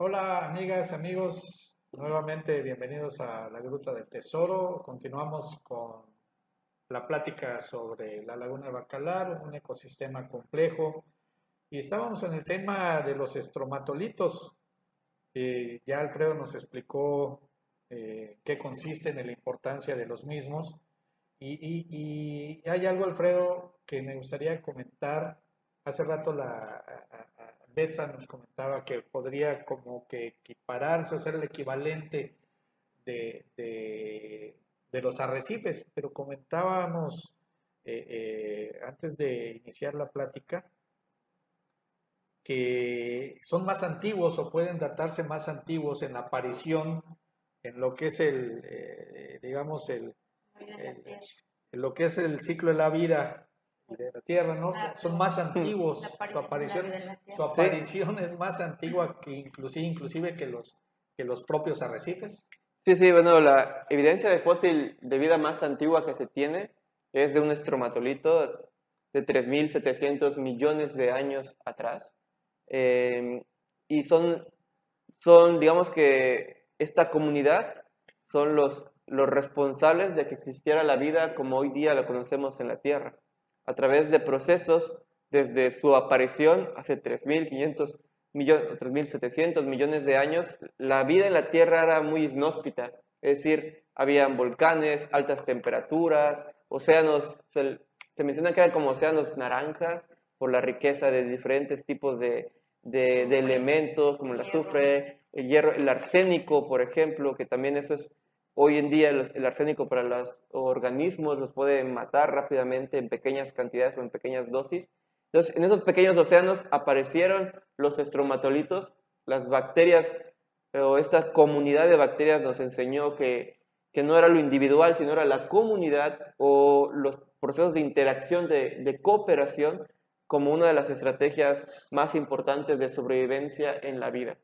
Hola amigas, amigos, nuevamente bienvenidos a la Gruta del Tesoro. Continuamos con la plática sobre la laguna de Bacalar, un ecosistema complejo. Y estábamos en el tema de los estromatolitos. Ya Alfredo nos explicó eh, qué consisten en la importancia de los mismos. Y, hay algo, Alfredo, que me gustaría comentar. Hace rato la Betsa nos comentaba que podría como que equipararse o ser el equivalente de, de, los arrecifes, pero comentábamos eh, eh, antes de iniciar la plática que son más antiguos o pueden datarse más antiguos en la aparición en lo que es el, eh, digamos, el, lo que es el ciclo de la vida de la Tierra, ¿no? son más antiguos. Su aparición, su aparición es más antigua que inclusive, inclusive que los, que los propios arrecifes. Sí, sí, bueno, la evidencia de fósil de vida más antigua que se tiene es de un estromatolito de 3.700 millones de años atrás. Em, y son, son, digamos que esta comunidad son los, los responsables de que existiera la vida como hoy día la conocemos en la Tierra a través de procesos desde su aparición hace 3.500 millones, 3.700 millones de años, la vida en la Tierra era muy inhóspita, es decir, habían volcanes, altas temperaturas, océanos, se, menciona que eran como océanos naranjas por la riqueza de diferentes tipos de, de, de elementos como el azufre, el hierro, el arsénico, por ejemplo, que también eso es Hoy en día el, arsénico para los organismos los puede matar rápidamente en pequeñas cantidades o en pequeñas dosis. Entonces, en esos pequeños océanos aparecieron los estromatolitos, las bacterias o esta comunidad de bacterias nos enseñó que, que no era lo individual, sino era la comunidad o los procesos de interacción, de, cooperación, como una de las estrategias más importantes de sobrevivencia en la vida.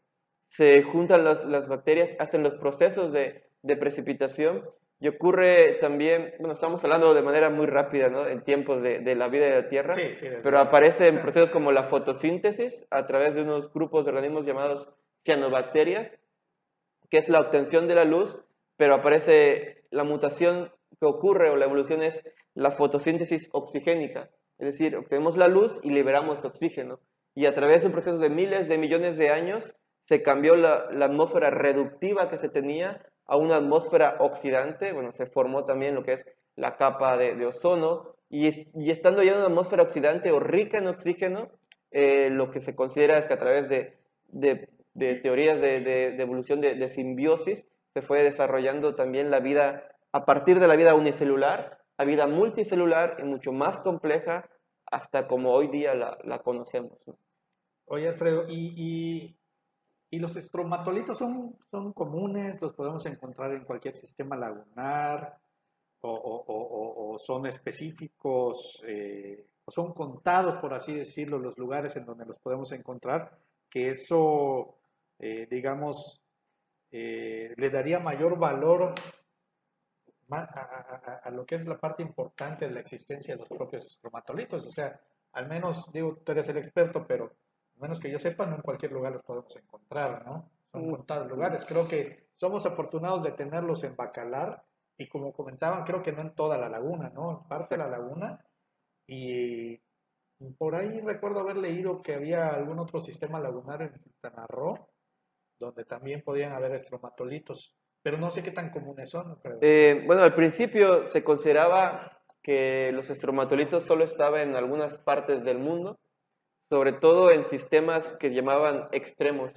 Se juntan las bacterias, hacen los procesos de, de precipitación y ocurre también, bueno, estamos hablando de manera muy rápida, ¿no? En tiempos de, de la vida de la Tierra, pero aparece en procesos como la fotosíntesis a través de unos grupos de organismos llamados cianobacterias, que es la obtención de la luz, pero aparece la mutación que ocurre o la evolución es la fotosíntesis oxigénica, es decir, obtenemos la luz y liberamos oxígeno. Y a través de un proceso de miles de millones de años se cambió la, la atmósfera reductiva que se tenía a una atmósfera oxidante, bueno, se formó también lo que es la capa de, ozono, y, y, estando ya en una atmósfera oxidante o rica en oxígeno, eh, lo que se considera es que a través de, de, de teorías de, evolución de, simbiosis, se fue desarrollando también la vida, a partir de la vida unicelular, a vida multicelular y mucho más compleja, hasta como hoy día la, conocemos. Oye, Alfredo, y los estromatolitos son, son comunes, los podemos encontrar en cualquier sistema lagunar o, son específicos eh, o son contados, por así decirlo, los lugares en donde los podemos encontrar, que eso, eh, digamos, eh, le daría mayor valor a, lo que es la parte importante de la existencia de los propios estromatolitos. O sea, al menos, digo, tú eres el experto, pero menos que yo sepa, no en cualquier lugar los podemos encontrar, ¿no? Son contados lugares. Creo que somos afortunados de tenerlos en Bacalar y como comentaban, creo que no en toda la laguna, ¿no? En parte de la laguna. Y por ahí recuerdo haber leído que había algún otro sistema lagunar en Quintana Roo, donde también podían haber estromatolitos, pero no sé qué tan comunes son. Eh, bueno, al principio se consideraba que los estromatolitos solo estaban en algunas partes del mundo, sobre todo en sistemas que llamaban extremos,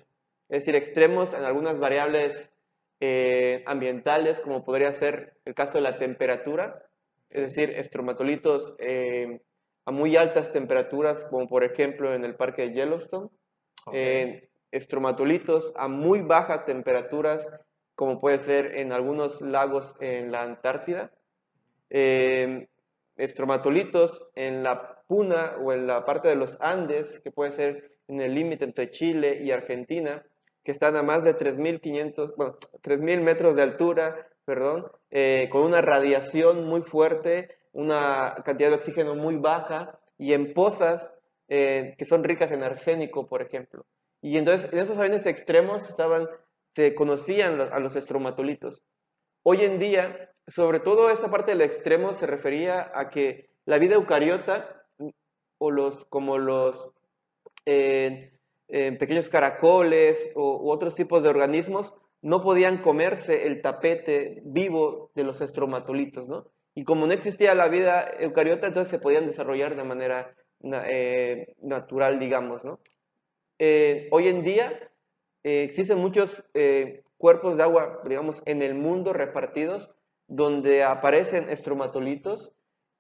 es decir, extremos en algunas variables eh, ambientales, como podría ser el caso de la temperatura, es decir, estromatolitos eh, a muy altas temperaturas, como por ejemplo en el parque de Yellowstone, estromatolitos a muy bajas temperaturas, como puede ser en algunos lagos en la Antártida, eh, estromatolitos en la Puna o en la parte de los Andes, que puede ser en el límite entre Chile y Argentina, que están a más de 3.500, bueno, 3.000 metros de altura, perdón, eh, con una radiación muy fuerte, una cantidad de oxígeno muy baja y en pozas eh, que son ricas en arsénico, por ejemplo. Y entonces en esos aviones extremos estaban, se conocían a los estromatolitos. Hoy en día, sobre todo esta parte del extremo se refería a que la vida eucariota, o los, como los eh, pequeños caracoles u otros tipos de organismos, no podían comerse el tapete vivo de los estromatolitos, ¿no? Y como no existía la vida eucariota, entonces se podían desarrollar de manera eh, natural, digamos, ¿no? Eh, hoy en día eh, existen muchos cuerpos de agua, digamos, en el mundo repartidos, donde aparecen estromatolitos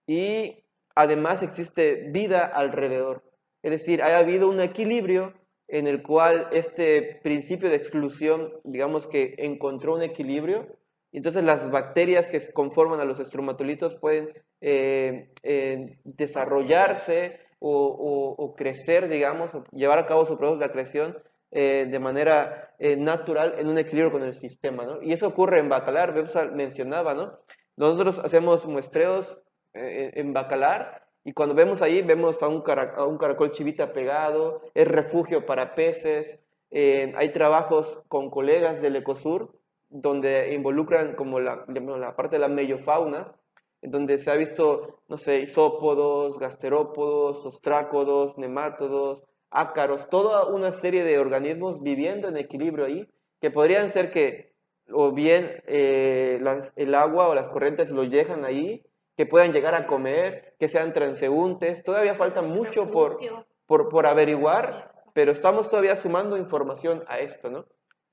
y además existe vida alrededor. Es decir, ha habido un equilibrio en el cual este principio de exclusión, digamos que encontró un equilibrio entonces las bacterias que conforman a los estromatolitos pueden eh, eh, desarrollarse o, crecer, digamos, llevar a cabo su proceso de acreción eh, de manera natural en un equilibrio con el sistema, ¿no? Y eso ocurre en bacalar, Bebsa mencionaba, ¿no? Nosotros hacemos muestreos en bacalar y cuando vemos ahí, vemos a un, a un caracol chivita pegado, es refugio para peces, hay trabajos con colegas del Ecosur donde involucran como la, la parte de la meiofauna, donde se ha visto, no sé, isópodos, gasterópodos, ostrácodos, nemátodos, ácaros, toda una serie de organismos viviendo en equilibrio ahí, que podrían ser que o bien eh, el agua o las corrientes lo dejan ahí, que puedan llegar a comer, que sean transeúntes, todavía falta mucho por, por, por averiguar, pero estamos todavía sumando información a esto, ¿no?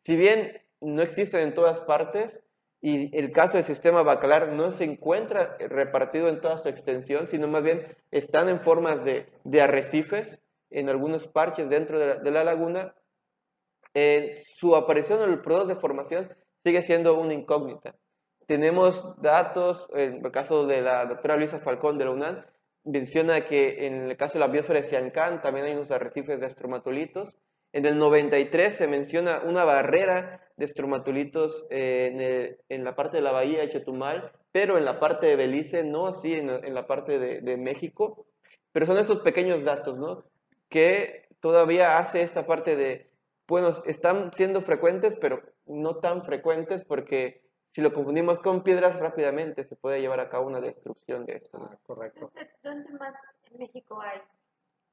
Si bien no existen en todas partes y el caso del sistema bacalar no se encuentra repartido en toda su extensión, sino más bien están en formas de, arrecifes en algunos parches dentro de la, laguna. Eh, su aparición en el proceso de formación sigue siendo una incógnita. Tenemos datos, en el caso de la doctora Luisa Falcón de la UNAM, menciona que en el caso de la biosfera de Siancán también hay unos arrecifes de estromatolitos. En el 93 se menciona una barrera de estromatolitos eh, en, la parte de la bahía de Chetumal, pero en la parte de Belice, no así en, la parte de, México. Pero son estos pequeños datos, ¿no? Que todavía hace esta parte de, bueno, están siendo frecuentes, pero no tan frecuentes porque si lo confundimos con piedras rápidamente se puede llevar a cabo una destrucción de esto. Ah, correcto. ¿Dónde más en México hay?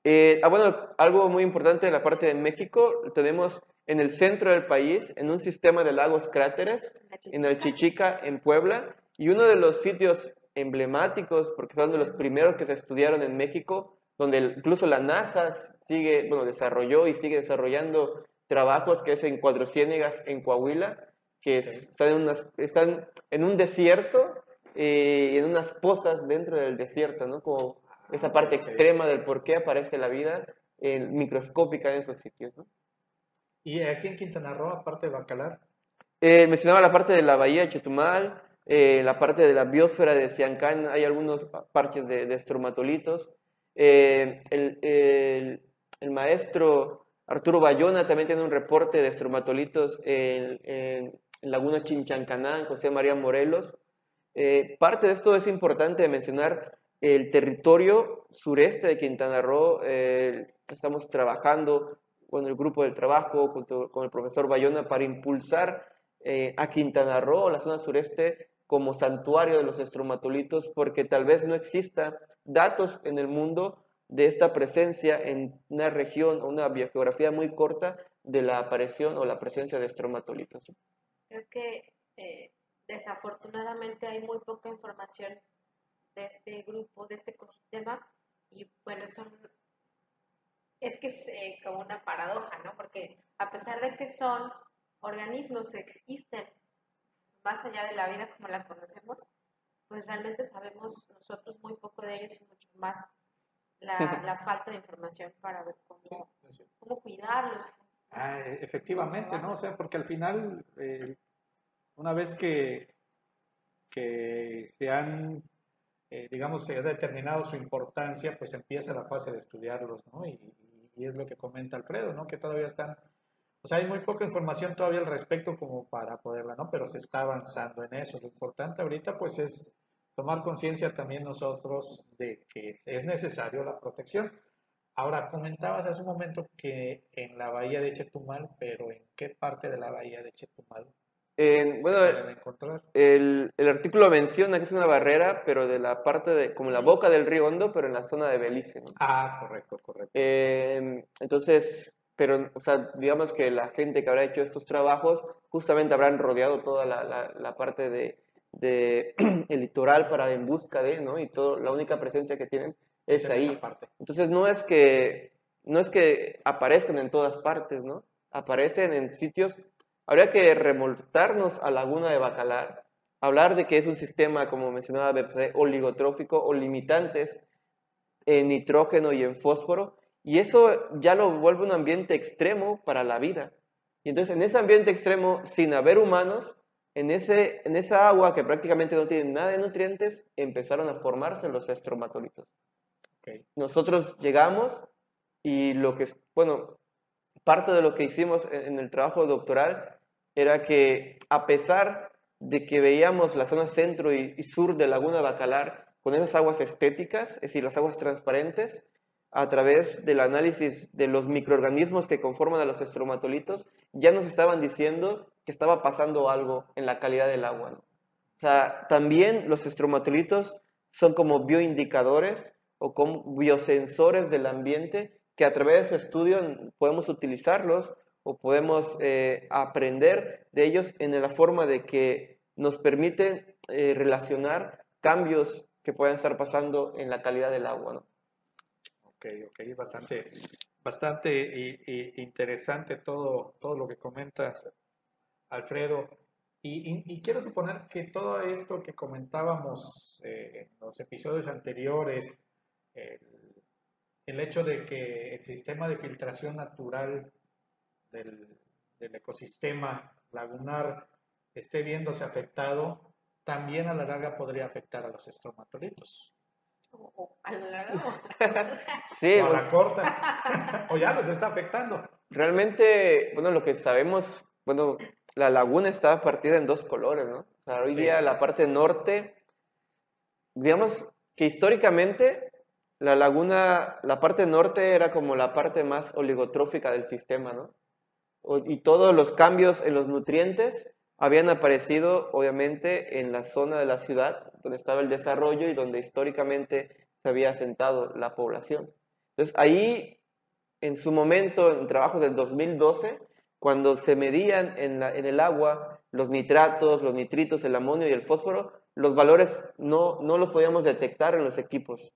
Eh, ah, bueno, algo muy importante de la parte de México, tenemos en el centro del país, en un sistema de lagos cráteres, en el Chichica, en Puebla, y uno de los sitios emblemáticos, porque son de los primeros que se estudiaron en México, donde incluso la NASA sigue, bueno, desarrolló y sigue desarrollando trabajos, que es en Cuatro Ciénegas, en Coahuila, que están, en están en un desierto eh, y en unas pozas dentro del desierto, ¿no? Como esa parte extrema del por qué aparece la vida microscópica en esos sitios, ¿no? ¿Y aquí en Quintana Roo, aparte de Bacalar? Eh, mencionaba la parte de la bahía de Chetumal, eh, la parte de la biosfera de Siancán, hay algunos parches de, estromatolitos. Eh, el, el, maestro Arturo Bayona también tiene un reporte de estromatolitos en, en Laguna Chinchancaná, José María Morelos. parte de esto es importante mencionar el territorio sureste de Quintana Roo. estamos trabajando con el grupo del trabajo, con, el profesor Bayona, para impulsar eh, a Quintana Roo, la zona sureste, como santuario de los estromatolitos, porque tal vez no exista datos en el mundo de esta presencia en una región o una biogeografía muy corta de la aparición o la presencia de estromatolitos. Creo que eh, desafortunadamente hay muy poca información de este grupo, de este ecosistema, y bueno, son es que es eh, como una paradoja, ¿no? Porque a pesar de que son organismos que existen más allá de la vida como la conocemos, pues realmente sabemos nosotros muy poco de ellos y mucho más la, falta de información para ver cómo, cómo cuidarlos. Ah, e, efectivamente, ¿no? O sea, porque al final, eh, una vez que, que se han, eh, digamos, se ha determinado su importancia, pues empieza la fase de estudiarlos, ¿no? Y, y es lo que comenta Alfredo, ¿no? Que todavía están, o sea, hay muy poca información todavía al respecto como para poderla, ¿no? Pero se está avanzando en eso. Lo importante ahorita, pues, es tomar conciencia también nosotros de que es necesario la protección. Ahora, comentabas hace un momento que en la bahía de Chetumal, pero ¿en qué parte de la bahía de Chetumal En- bueno, se pueden encontrar? el, el artículo menciona que es una barrera, pero de la parte de, como la boca del río Hondo, pero en la zona de Belice, ¿no? Ah, correcto, correcto. Eh, entonces, pero, o sea, digamos que la gente que habrá hecho estos trabajos justamente habrán rodeado toda la, la- la parte de, de el litoral para en busca de, ¿no? Y todo, la única presencia que tienen es en ahí. Entonces no es que no es que aparezcan en todas partes, ¿no? Aparecen en sitios. Habría que remontarnos a Laguna de Bacalar, hablar de que es un sistema, como mencionaba BPC, oligotrófico o limitantes en nitrógeno y en fósforo, y eso ya lo vuelve un ambiente extremo para la vida. Y entonces en ese ambiente extremo, sin haber humanos, en, ese, en esa agua que prácticamente no tiene nada de nutrientes, empezaron a formarse los estromatolitos Nosotros llegamos y lo que, bueno, parte de lo que hicimos en, el trabajo doctoral era que a pesar de que veíamos la zona centro y, sur de Laguna Bacalar con esas aguas estéticas, es decir, las aguas transparentes, a través del análisis de los microorganismos que conforman a los estromatolitos, ya nos estaban diciendo que estaba pasando algo en la calidad del agua. O sea, también los estromatolitos son como bioindicadores o como biosensores del ambiente que a través de su estudio podemos utilizarlos o podemos eh, aprender de ellos en la forma de que nos permiten eh, relacionar cambios que puedan estar pasando en la calidad del agua. ¿no? Ok, ok, bastante, bastante i- i- interesante todo, todo lo que comentas, Alfredo. Y, y- y quiero suponer que todo esto que comentábamos eh, en los episodios anteriores, el, el hecho de que el sistema de filtración natural del, del ecosistema lagunar esté viéndose afectado, también a la larga podría afectar a los estromatolitos. O- o a lo largo. Sí, o a bueno, la corta, o ya los está afectando. realmente, bueno, lo que sabemos, bueno, la laguna está partida en dos colores, ¿no? O sea, hoy Sí. día la parte norte, digamos que históricamente la laguna, la parte norte era como la parte más oligotrófica del sistema, ¿no? Y todos los cambios en los nutrientes habían aparecido, obviamente, en la zona de la ciudad, donde estaba el desarrollo y donde históricamente se había asentado la población. Entonces, ahí, en su momento, en trabajos del 2012, cuando se medían en el agua los nitratos, los nitritos, el amonio y el fósforo, los valores no, no los podíamos detectar en los equipos.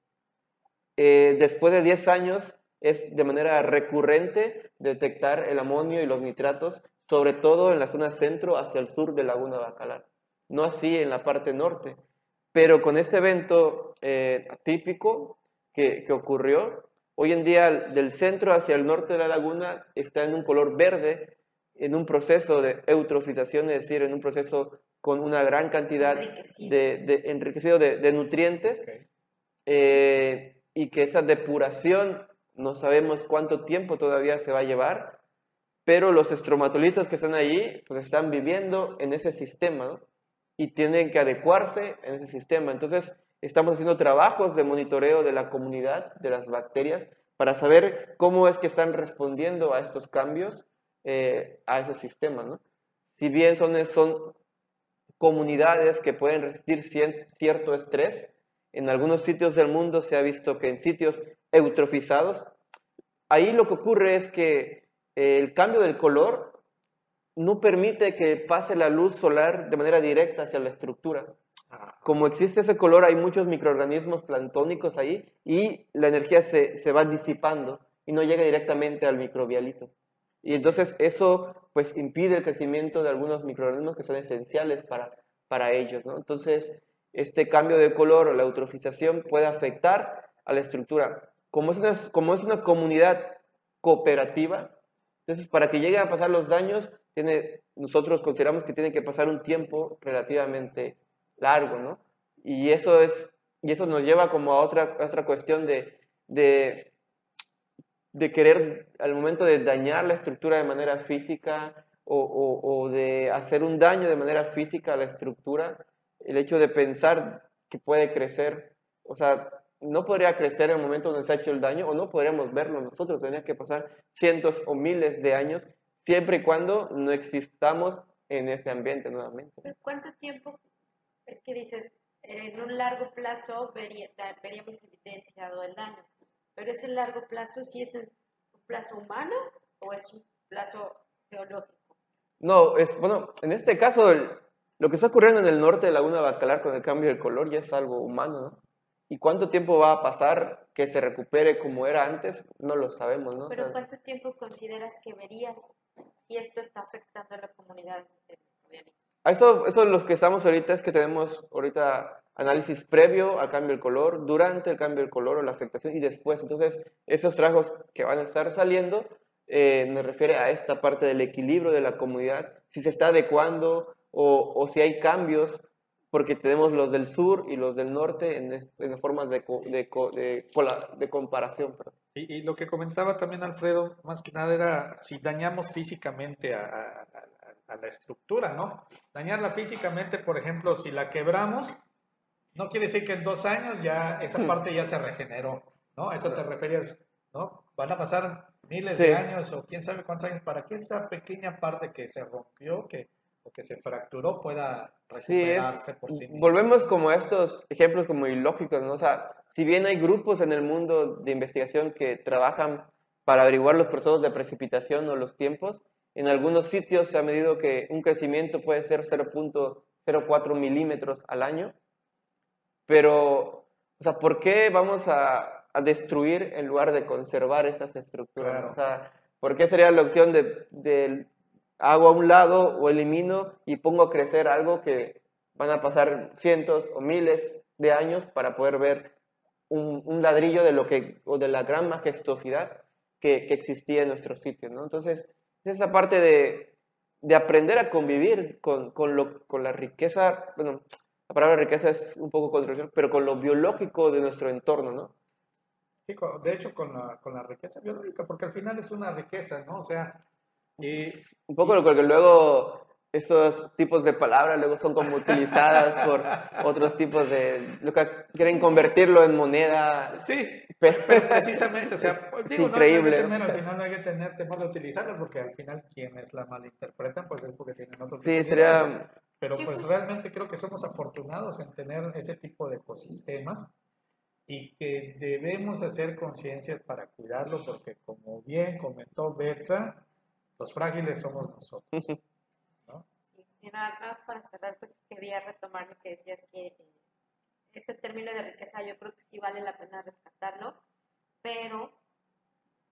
Eh, después de 10 años es de manera recurrente detectar el amonio y los nitratos, sobre todo en la zona centro hacia el sur de Laguna Bacalar. No así en la parte norte. Pero con este evento eh, atípico que, que ocurrió, hoy en día del centro hacia el norte de la laguna está en un color verde, en un proceso de eutrofización, es decir, en un proceso con una gran cantidad Enriquecido. de, de- enriquecido de, de nutrientes eh, y que esa depuración no sabemos cuánto tiempo todavía se va a llevar, pero los estromatolitos que están allí pues están viviendo en ese sistema ¿no? y tienen que adecuarse en ese sistema. Entonces estamos haciendo trabajos de monitoreo de la comunidad, de las bacterias, para saber cómo es que están respondiendo a estos cambios, eh, a ese sistema. ¿no? Si bien son, son comunidades que pueden resistir cierto estrés. En algunos sitios del mundo se ha visto que en sitios eutrofizados, ahí lo que ocurre es que eh, el cambio del color no permite que pase la luz solar de manera directa hacia la estructura. Ah, Como existe ese color, hay muchos microorganismos planctónicos ahí y la energía se, se va disipando y no llega directamente al microbialito. Y entonces eso pues impide el crecimiento de algunos microorganismos que son esenciales para, para ellos. ¿no? Entonces este cambio de color o la eutrofización puede afectar a la estructura. Como es una, como es una comunidad cooperativa, entonces para que lleguen a pasar los daños, tiene, nosotros consideramos que tiene que pasar un tiempo relativamente largo, ¿no? Y eso, es, y eso nos lleva como a otra, a otra cuestión de, de, de querer, al momento de dañar la estructura de manera física o, o, o de hacer un daño de manera física a la estructura, el hecho de pensar que puede crecer, o sea, no podría crecer en el momento donde se ha hecho el daño o no podríamos verlo nosotros. Tendría que pasar cientos o miles de años siempre y cuando no existamos en ese ambiente nuevamente. ¿Cuánto tiempo es que dices, en un largo plazo veríamos evidenciado el daño? Pero ese largo plazo, ¿sí es un plazo humano o es un plazo geológico? No, es, bueno, en este caso, lo que está ocurriendo en el norte de Laguna Bacalar con el cambio de color ya es algo humano, ¿no? ¿Y cuánto tiempo va a pasar que se recupere como era antes? No lo sabemos, ¿no? Pero ¿cuánto tiempo consideras que verías si esto está afectando a la comunidad a eso, eso los que estamos ahorita es que tenemos ahorita análisis previo al cambio del color, durante el cambio del color o la afectación y después. Entonces, esos trabajos que van a estar saliendo eh, nos refiere a esta parte del equilibrio de la comunidad, si se está adecuando o, o si hay cambios, porque tenemos los del sur y los del norte en, en formas de, de, de, de comparación. Y, y, lo que comentaba también Alfredo, más que nada era si dañamos físicamente a, a, a la estructura, ¿no? Dañarla físicamente, por ejemplo, si la quebramos, no quiere decir que en dos años ya esa hmm. parte ya se regeneró, ¿no? Eso te referías, ¿no? Van a pasar miles de años o quién sabe cuántos años para que esa pequeña parte que se rompió, que o que se fracturó pueda recuperarse por sí misma. Volvemos como a estos ejemplos como ilógicos, ¿no? O sea, si bien hay grupos en el mundo de investigación que trabajan para averiguar los procesos de precipitación o los tiempos, en algunos sitios se ha medido que un crecimiento puede ser 0.04 milímetros al año, pero, o sea, ¿por qué vamos a, a destruir en lugar de conservar esas estructuras? O sea, ¿por qué sería la opción de, de hago a un lado o elimino y pongo a crecer algo que van a pasar cientos o miles de años para poder ver un, un ladrillo de lo que, o de la gran majestuosidad que, que existía en nuestro sitio, ¿no? Entonces, esa parte de, de aprender a convivir con, con, lo, con la riqueza, bueno, la palabra riqueza es un poco controversial, pero con lo biológico de nuestro entorno, ¿no? Sí, de hecho con la, con la riqueza biológica, porque al final es una riqueza, ¿no? O sea, y, un poco lo que luego estos tipos de palabras luego son como utilizadas por otros tipos de... Lo que quieren convertirlo en moneda. Sí, pero, precisamente, o sea, digo, increíble. No, al final no hay que tener temor de utilizarlas porque al final quienes la malinterpretan pues es porque tienen otros Sí, sería... Pero pues realmente creo que somos afortunados en tener ese tipo de ecosistemas y que debemos hacer conciencia para cuidarlo porque como bien comentó Betsa, los frágiles somos nosotros. ¿no? Y nada más para cerrar, pues quería retomar lo que decías, que eh, ese término de riqueza yo creo que sí vale la pena rescatarlo, pero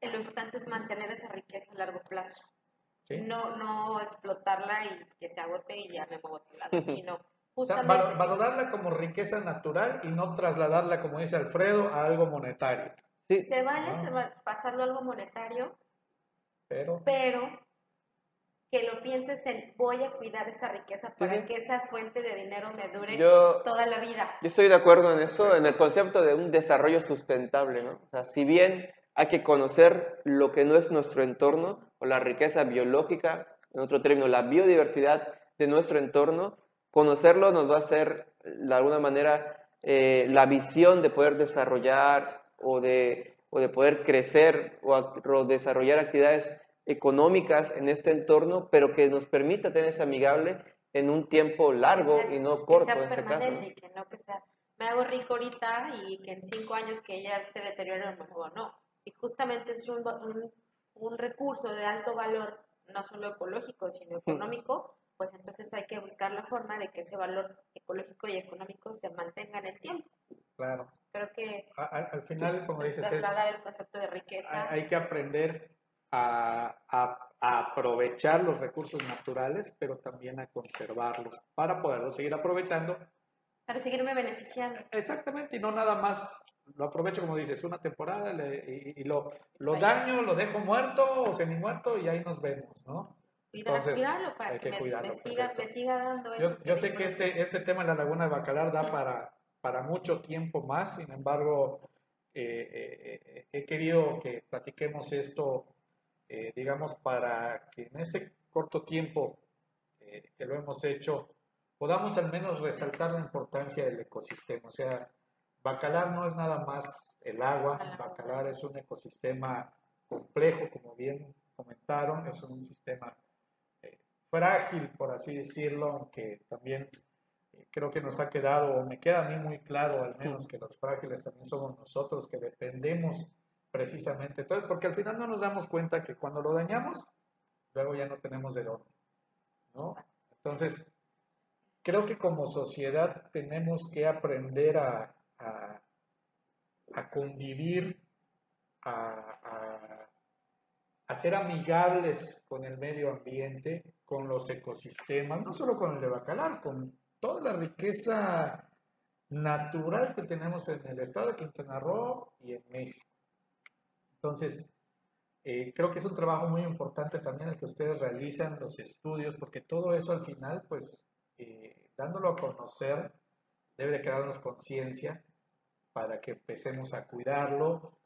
lo importante es mantener esa riqueza a largo plazo. No, no explotarla y que se agote y ya me muevo a otro lado, sino justamente... O sea, valorarla como riqueza natural y no trasladarla, como dice Alfredo, a algo monetario. Se vale ah. pasarlo a algo monetario, pero, que lo pienses en voy a cuidar esa riqueza para que esa fuente de dinero me dure toda la vida. Yo estoy de acuerdo en eso, en el concepto de un desarrollo sustentable, ¿no? O sea, si bien hay que conocer lo que no es nuestro entorno o la riqueza biológica, en otro término, la biodiversidad de nuestro entorno, conocerlo nos va a hacer, de alguna manera, eh, la visión de poder desarrollar o de, o de poder crecer o, o desarrollar actividades económicas en este entorno, pero que nos permita tener ese amigable en un tiempo largo y no corto en este caso. Que no que sea, me hago rico ahorita y que en cinco años que ella esté deteriorando, mejor no. Y justamente es un, un, recurso de alto valor, no solo ecológico, sino económico, pues entonces hay que buscar la forma de que ese valor ecológico y económico se mantenga en el tiempo. Claro. Creo que al, final, como dices, es, el concepto de riqueza. Hay que aprender a, aprovechar los recursos naturales, pero también a conservarlos para poderlos seguir aprovechando. Para seguirme beneficiando. Exactamente, y no nada más lo aprovecho, como dices, una temporada y, lo, lo daño, lo dejo muerto o semi muerto y ahí nos vemos, ¿no? Entonces, para hay que, me, cuidarlo. Me siga, dando eso. Yo, yo sé que este, este tema en la Laguna de Bacalar da para, para mucho tiempo más, sin embargo, eh, eh, eh, he querido que platiquemos esto eh, digamos, para que en este corto tiempo eh, que lo hemos hecho, podamos al menos resaltar la importancia del ecosistema. O sea, Bacalar no es nada más el agua, Bacalar es un ecosistema complejo, como bien comentaron, es un sistema eh, frágil, por así decirlo, aunque también eh, creo que nos ha quedado, o me queda a mí muy claro al menos que los frágiles también somos nosotros, que dependemos precisamente, entonces, porque al final no nos damos cuenta que cuando lo dañamos, luego ya no tenemos de dónde, ¿no? Entonces, creo que como sociedad tenemos que aprender a, a, convivir, a, a, ser amigables con el medio ambiente, con los ecosistemas, no solo con el de Bacalar, con toda la riqueza natural que tenemos en el estado de Quintana Roo y en México. Entonces, eh, creo que es un trabajo muy importante también el que ustedes realizan, los estudios, porque todo eso al final, pues, eh, dándolo a conocer, debe de crearnos conciencia para que empecemos a cuidarlo.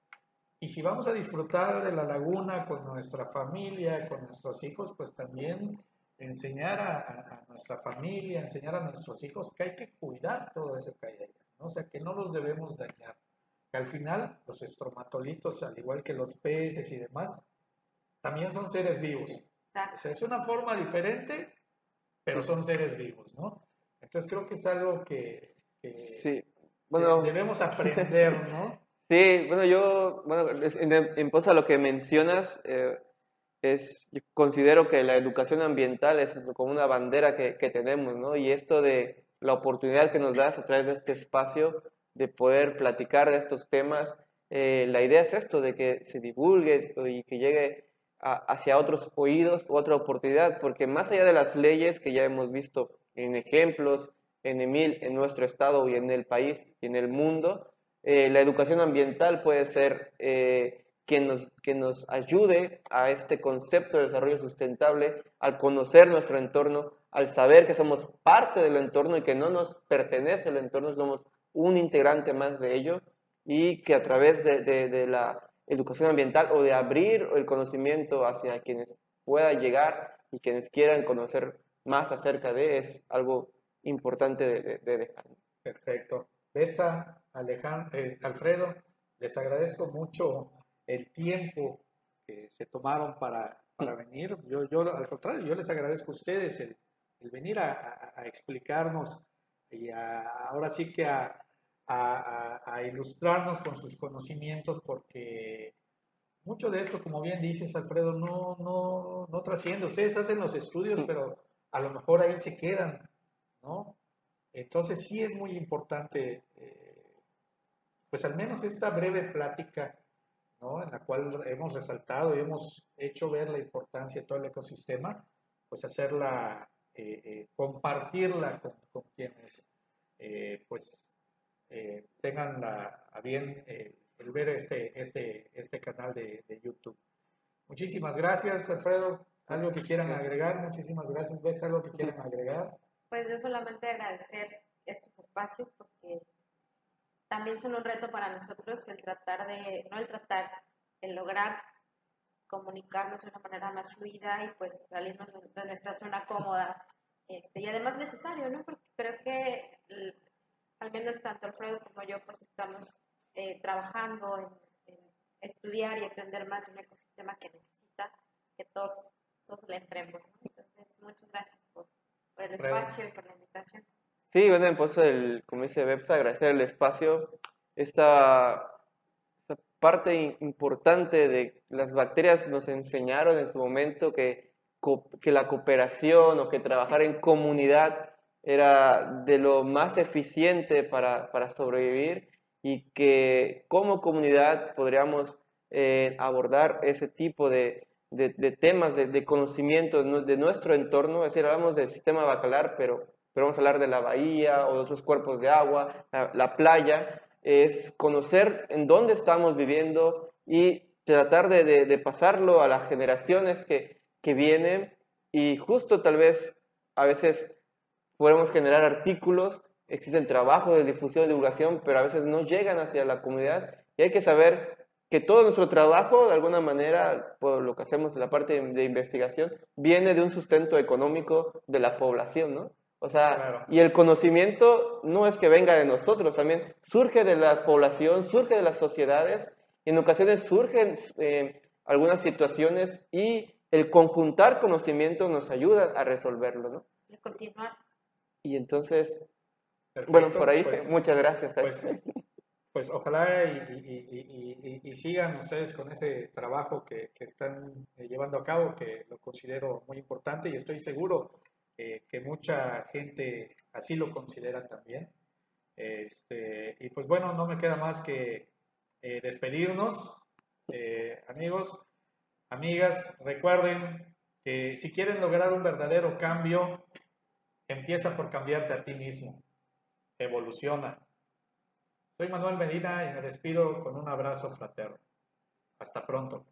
Y si vamos a disfrutar de la laguna con nuestra familia, con nuestros hijos, pues también enseñar a, nuestra familia, enseñar a nuestros hijos que hay que cuidar todo eso que hay allá, o sea, que no los debemos dañar al final los estromatolitos, al igual que los peces y demás, también son seres vivos. O sea, es una forma diferente, pero son seres vivos, ¿no? Entonces creo que es algo que, sí. bueno, debemos aprender, ¿no? Sí, bueno, yo, bueno, en, en pos a lo que mencionas, eh, es, considero que la educación ambiental es como una bandera que, que tenemos, ¿no? Y esto de la oportunidad que nos das a través de este espacio de poder platicar de estos temas. Eh, la idea es esto, de que se divulgue y que llegue hacia otros oídos, otra oportunidad, porque más allá de las leyes que ya hemos visto en ejemplos, en Emil, en nuestro estado y en el país y en el mundo, eh, la educación ambiental puede ser eh, quien, nos, que nos ayude a este concepto de desarrollo sustentable, al conocer nuestro entorno, al saber que somos parte del entorno y que no nos pertenece el entorno, somos un integrante más de ello y que a través de, la educación ambiental o de abrir el conocimiento hacia quienes pueda llegar y quienes quieran conocer más acerca de es algo importante de, dejar. Perfecto. Betsa, Alejandro, eh, Alfredo, les agradezco mucho el tiempo que se tomaron para, para venir. Yo, yo, al contrario, yo les agradezco a ustedes el, venir a, explicarnos y ahora sí que a, a, ilustrarnos con sus conocimientos porque mucho de esto, como bien dices, Alfredo, no, no, no trasciende. Ustedes hacen los estudios, pero a lo mejor ahí se quedan, ¿no? Entonces sí es muy importante, eh, pues al menos esta breve plática, ¿no? En la cual hemos resaltado y hemos hecho ver la importancia de todo el ecosistema, pues hacerla, eh, eh, compartirla con, con quienes, pues eh, tengan a bien eh, el ver este, este, este canal de, YouTube. Muchísimas gracias, Alfredo. ¿Algo que quieran agregar? Muchísimas gracias, Bets. ¿Algo que quieran agregar? Pues yo solamente agradecer estos espacios porque también son un reto para nosotros el tratar de, no el tratar, el lograr comunicarnos de una manera más fluida y pues salirnos de nuestra zona cómoda. Este, y además necesario, ¿no? Porque creo que al menos tanto Alfredo como yo, pues estamos eh, trabajando en, estudiar y aprender más de un ecosistema que necesita que todos, todos le entremos. Entonces, muchas gracias por, el espacio y por la invitación. Sí, bueno, pues, el, como dice Bebsa, agradecer el espacio. Esta, esta parte importante de las bacterias nos enseñaron en su momento que, que la cooperación o que trabajar en comunidad era de lo más eficiente para, para sobrevivir y que como comunidad podríamos eh, abordar ese tipo de, de, temas de, de, conocimiento de nuestro entorno, es decir, hablamos del sistema bacalar, pero, pero vamos a hablar de la bahía o de otros cuerpos de agua, la, playa, es conocer en dónde estamos viviendo y tratar de, pasarlo a las generaciones que, que vienen. Y justo tal vez a veces podemos generar artículos, existen trabajos de difusión y divulgación, pero a veces no llegan hacia la comunidad y hay que saber que todo nuestro trabajo, de alguna manera, por lo que hacemos en la parte de, investigación, viene de un sustento económico de la población, ¿no? O sea, Claro. y el conocimiento no es que venga de nosotros, también surge de la población, surge de las sociedades, y en ocasiones surgen eh, algunas situaciones y el conjuntar conocimiento nos ayuda a resolverlo, ¿no? De continuar. Y entonces, Perfecto, bueno, por ahí, pues- muchas gracias. Pues, pues ojalá y, y- y- y- y sigan ustedes con ese trabajo que, que están eh, llevando a cabo, que lo considero muy importante y estoy seguro eh, que mucha gente así lo considera también. Este, y pues bueno, no me queda más que eh, despedirnos, eh, amigos, amigas. Recuerden que si quieren lograr un verdadero cambio, empieza por cambiarte a ti mismo. Evoluciona. Soy Manuel Medina y me despido con un abrazo fraterno. Hasta pronto.